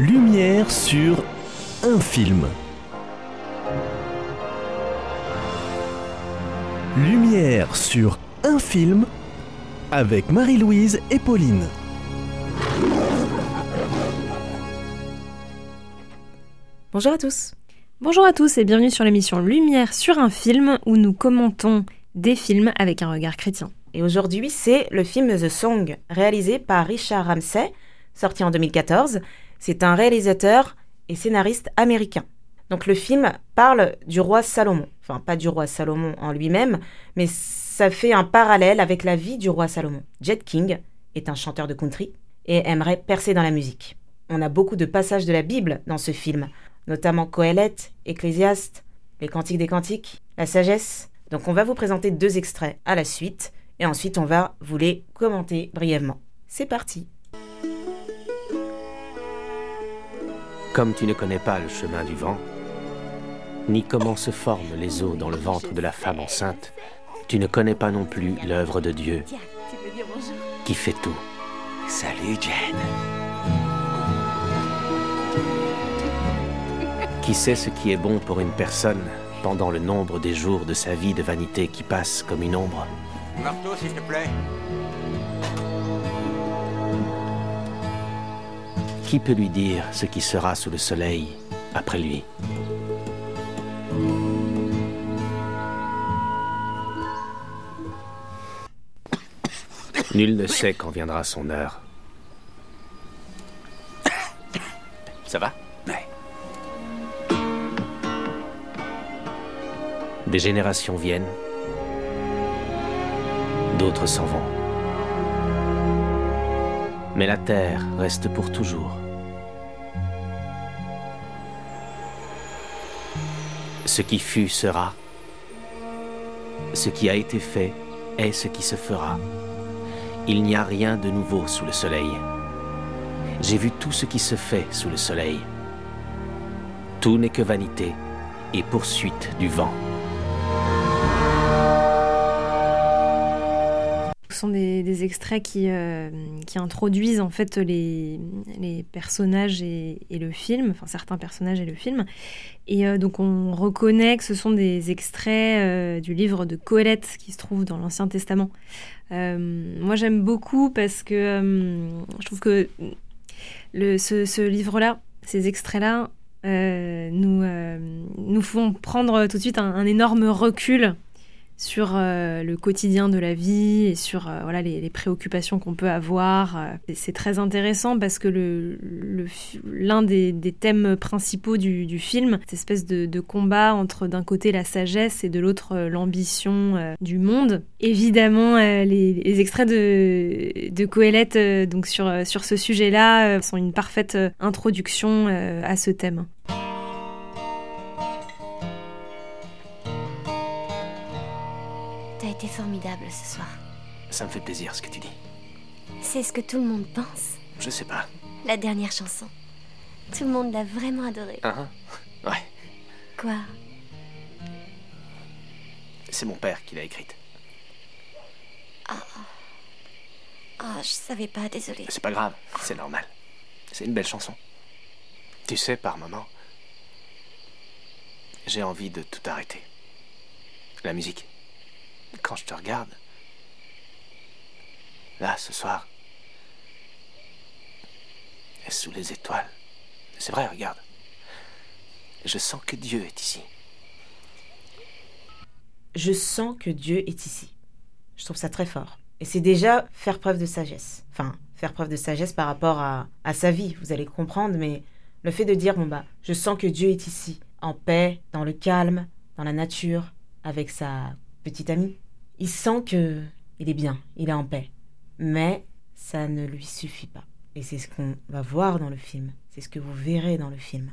Lumière sur un film. Lumière sur un film avec Marie-Louise et Pauline. Bonjour à tous. Bonjour à tous et bienvenue sur l'émission Lumière sur un film où nous commentons des films avec un regard chrétien. Et aujourd'hui, c'est le film The Song, réalisé par Richard Ramsey, sorti en 2014. C'est un réalisateur et scénariste américain. Donc le film parle du roi Salomon. Enfin, pas du roi Salomon en lui-même, mais ça fait un parallèle avec la vie du roi Salomon. Jet King est un chanteur de country et aimerait percer dans la musique. On a beaucoup de passages de la Bible dans ce film, notamment Coëlette, Ecclésiaste, les Cantiques des Cantiques, la sagesse. Donc on va vous présenter deux extraits à la suite et ensuite on va vous les commenter brièvement. C'est parti Comme tu ne connais pas le chemin du vent, ni comment se forment les eaux dans le ventre de la femme enceinte, tu ne connais pas non plus l'œuvre de Dieu qui fait tout. Salut Jen. Qui sait ce qui est bon pour une personne pendant le nombre des jours de sa vie de vanité qui passe comme une ombre? Marteau, s'il te plaît. Qui peut lui dire ce qui sera sous le soleil après lui? Nul ne sait quand viendra son heure. Ça va? Ouais. Des générations viennent, d'autres s'en vont. Mais la terre reste pour toujours. Ce qui fut sera. Ce qui a été fait est ce qui se fera. Il n'y a rien de nouveau sous le soleil. J'ai vu tout ce qui se fait sous le soleil. Tout n'est que vanité et poursuite du vent. Sont des, extraits qui, euh, qui introduisent en fait les, personnages et, le film, enfin certains personnages et le film. Et euh, donc on reconnaît que ce sont des extraits euh, du livre de Coëlette qui se trouve dans l'Ancien Testament. Moi j'aime beaucoup parce que je trouve que ce, livre-là, ces extraits-là, nous, font prendre tout de suite un énorme recul sur euh, le quotidien de la vie et sur euh, voilà, les, préoccupations qu'on peut avoir. euh. C'est très intéressant parce que l'un des, thèmes principaux du, film, cette espèce de, combat entre d'un côté la sagesse et de l'autre l'ambition du monde. Évidemment, les, extraits de, de Coëlette donc sur, sur ce sujet-là sont une parfaite introduction à ce thème. T'as été formidable ce soir. Ça me fait plaisir ce que tu dis. C'est ce que tout le monde pense. Je sais pas. La dernière chanson. Tout le monde l'a vraiment adorée. Hein Ouais, Quoi? C'est mon père qui l'a écrite. Oh, je savais pas, désolée. C'est pas grave, c'est normal. C'est une belle chanson. Tu sais, par moment, j'ai envie de tout arrêter. La musique. Quand je te regarde, là, ce soir, et sous les étoiles, c'est vrai, regarde. Je sens que Dieu est ici. Je sens que Dieu est ici. Je trouve ça très fort. Et c'est déjà faire preuve de sagesse. Enfin, faire preuve de sagesse par rapport à, à sa vie, vous allez comprendre, mais le fait de dire, bon bah, je sens que Dieu est ici, en paix, dans le calme, dans la nature, avec sa petite amie. Il sent que il est bien, il est en paix. Mais ça ne lui suffit pas. Et c'est ce qu'on va voir dans le film. C'est ce que vous verrez dans le film.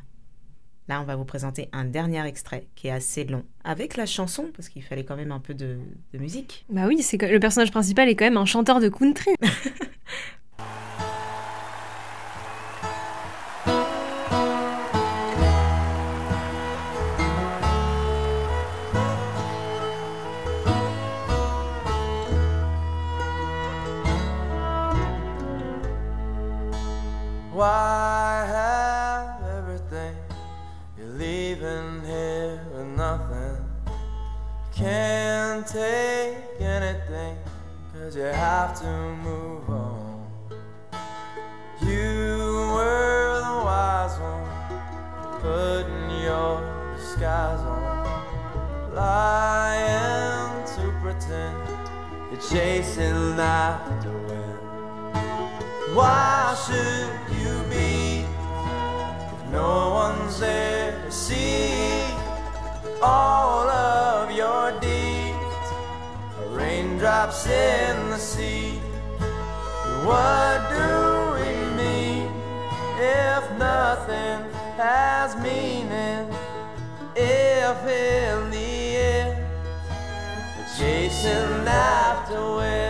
Là, on va vous présenter un dernier extrait qui est assez long, avec la chanson, parce qu'il fallait quand même un peu de, de musique. Bah oui, c'est le personnage principal est quand même un chanteur de country. cause you have to move on. You were the wise one, putting your disguise on. Lying to pretend you're chasing after wind. Why should you be if no one's there to see all Raindrops in the sea. What do we mean if nothing has meaning? If in the end chasing after wind.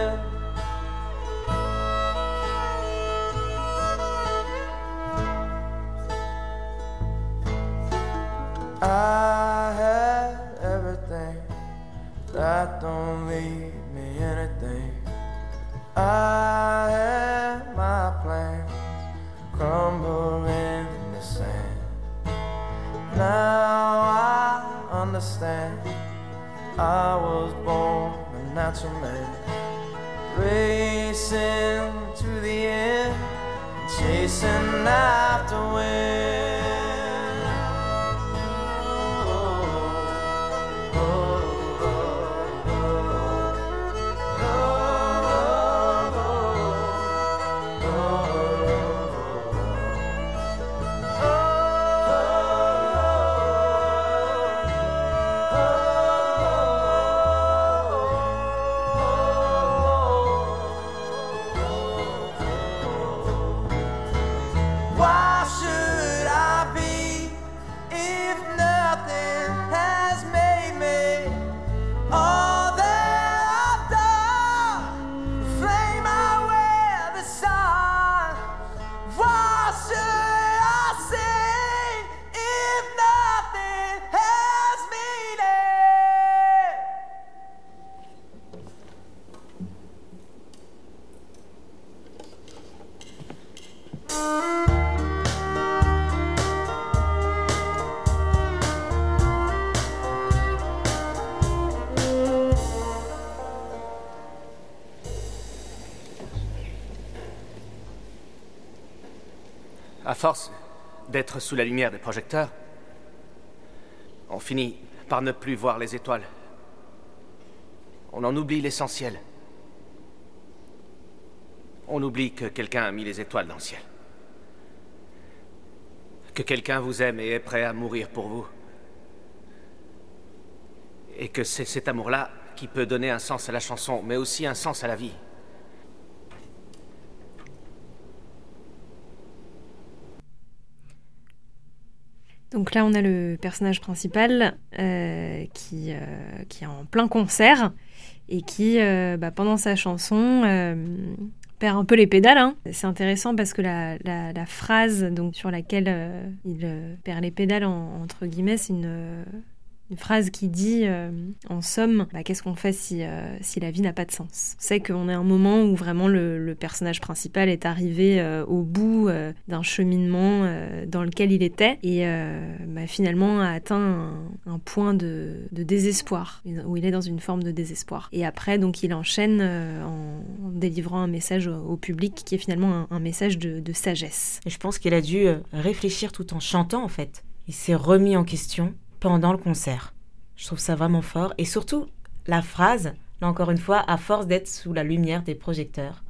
Crumble in the sand. Now I understand. I was born a natural man, racing to the end, chasing after wind. À force d'être sous la lumière des projecteurs, on finit par ne plus voir les étoiles. On en oublie l'essentiel. On oublie que quelqu'un a mis les étoiles dans le ciel. Que quelqu'un vous aime et est prêt à mourir pour vous. Et que c'est cet amour-là qui peut donner un sens à la chanson, mais aussi un sens à la vie. Donc là, on a le personnage principal euh, qui, euh, qui est en plein concert et qui, euh, bah, pendant sa chanson, perd un peu les pédales. hein. C'est intéressant parce que la, phrase sur laquelle il perd les pédales, en- entre guillemets, c'est une, une phrase qui dit, euh, en somme, bah, qu'est-ce qu'on fait si, euh, si la vie n'a pas de sens? C'est qu'on est à un moment où vraiment le, personnage principal est arrivé euh, au bout d'un cheminement dans lequel il était et bah, finalement a atteint un, point de, désespoir, où il est dans une forme de désespoir. Et après, donc, il enchaîne en, délivrant un message au, public qui est finalement un, message de, de sagesse. Et je pense qu'il a dû réfléchir tout en chantant, en fait. Il s'est remis en question pendant le concert. Je trouve ça vraiment fort. Et surtout, la phrase, là encore une fois, à force d'être sous la lumière des projecteurs,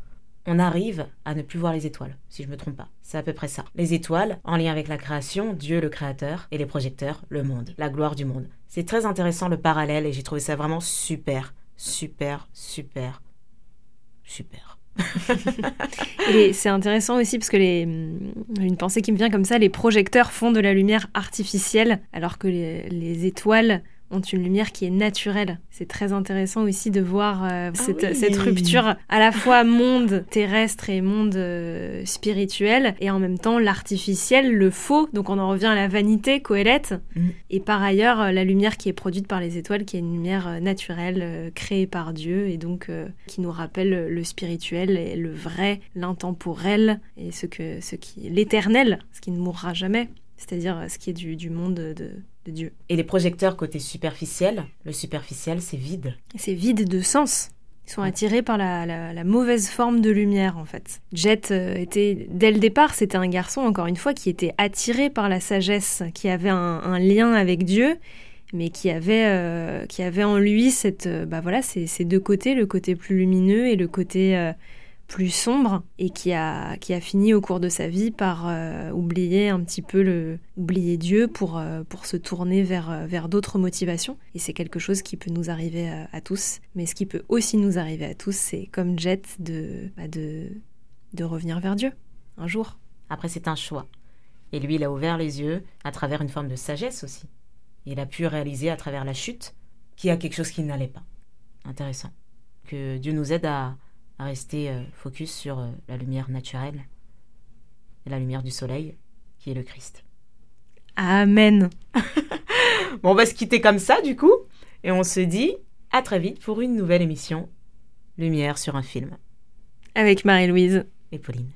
on arrive à ne plus voir les étoiles, si je me trompe pas. C'est à peu près ça. Les étoiles, en lien avec la création, Dieu le créateur, et les projecteurs, le monde, la gloire du monde. C'est très intéressant le parallèle et j'ai trouvé ça vraiment super, super, super, super. Et c'est intéressant aussi parce que les, une pensée qui me vient comme ça, les projecteurs font de la lumière artificielle alors que les, les étoiles ont une lumière qui est naturelle. C'est très intéressant aussi de voir euh, cette, oui. cette rupture à la fois monde terrestre et monde euh, spirituel et en même temps l'artificiel, le faux. Donc on en revient à la vanité, Coëlette. Mm. Et par ailleurs, euh, la lumière qui est produite par les étoiles, qui est une lumière naturelle, euh, créée par Dieu et donc qui nous rappelle le spirituel et le vrai, l'intemporel et ce que, ce qui, l'éternel, ce qui ne mourra jamais. C'est-à-dire ce qui est du, du monde de, de Dieu. Et les projecteurs côté superficiel, le superficiel c'est vide. C'est vide de sens. Ils sont attirés par la, la- la mauvaise forme de lumière, en fait. Jet euh, était, dès le départ, c'était un garçon, encore une fois, qui était attiré par la sagesse, qui avait un, un lien avec Dieu, mais qui avait, euh, qui avait en lui cette, euh, bah voilà, ces, ces deux côtés, le côté plus lumineux et le côté euh, plus sombre, et qui a, qui a fini au cours de sa vie par euh, oublier un petit peu le, oublier Dieu pour, euh, pour se tourner vers, euh, vers d'autres motivations. Et c'est quelque chose qui peut nous arriver à, tous. Mais ce qui peut aussi nous arriver à tous, c'est comme Jet de, bah, de, de revenir vers Dieu un jour. Après c'est un choix. Et lui il a ouvert les yeux à travers une forme de sagesse aussi. Il a pu réaliser à travers la chute qu'il y a quelque chose qui n'allait pas. Intéressant. Que Dieu nous aide à, à rester euh, focus sur euh, la lumière naturelle et la lumière du soleil qui est le Christ. Amen. Bon, on va se quitter comme ça, du coup. Et on se dit à très vite pour une nouvelle émission Lumière sur un film. Avec Marie-Louise. Et Pauline.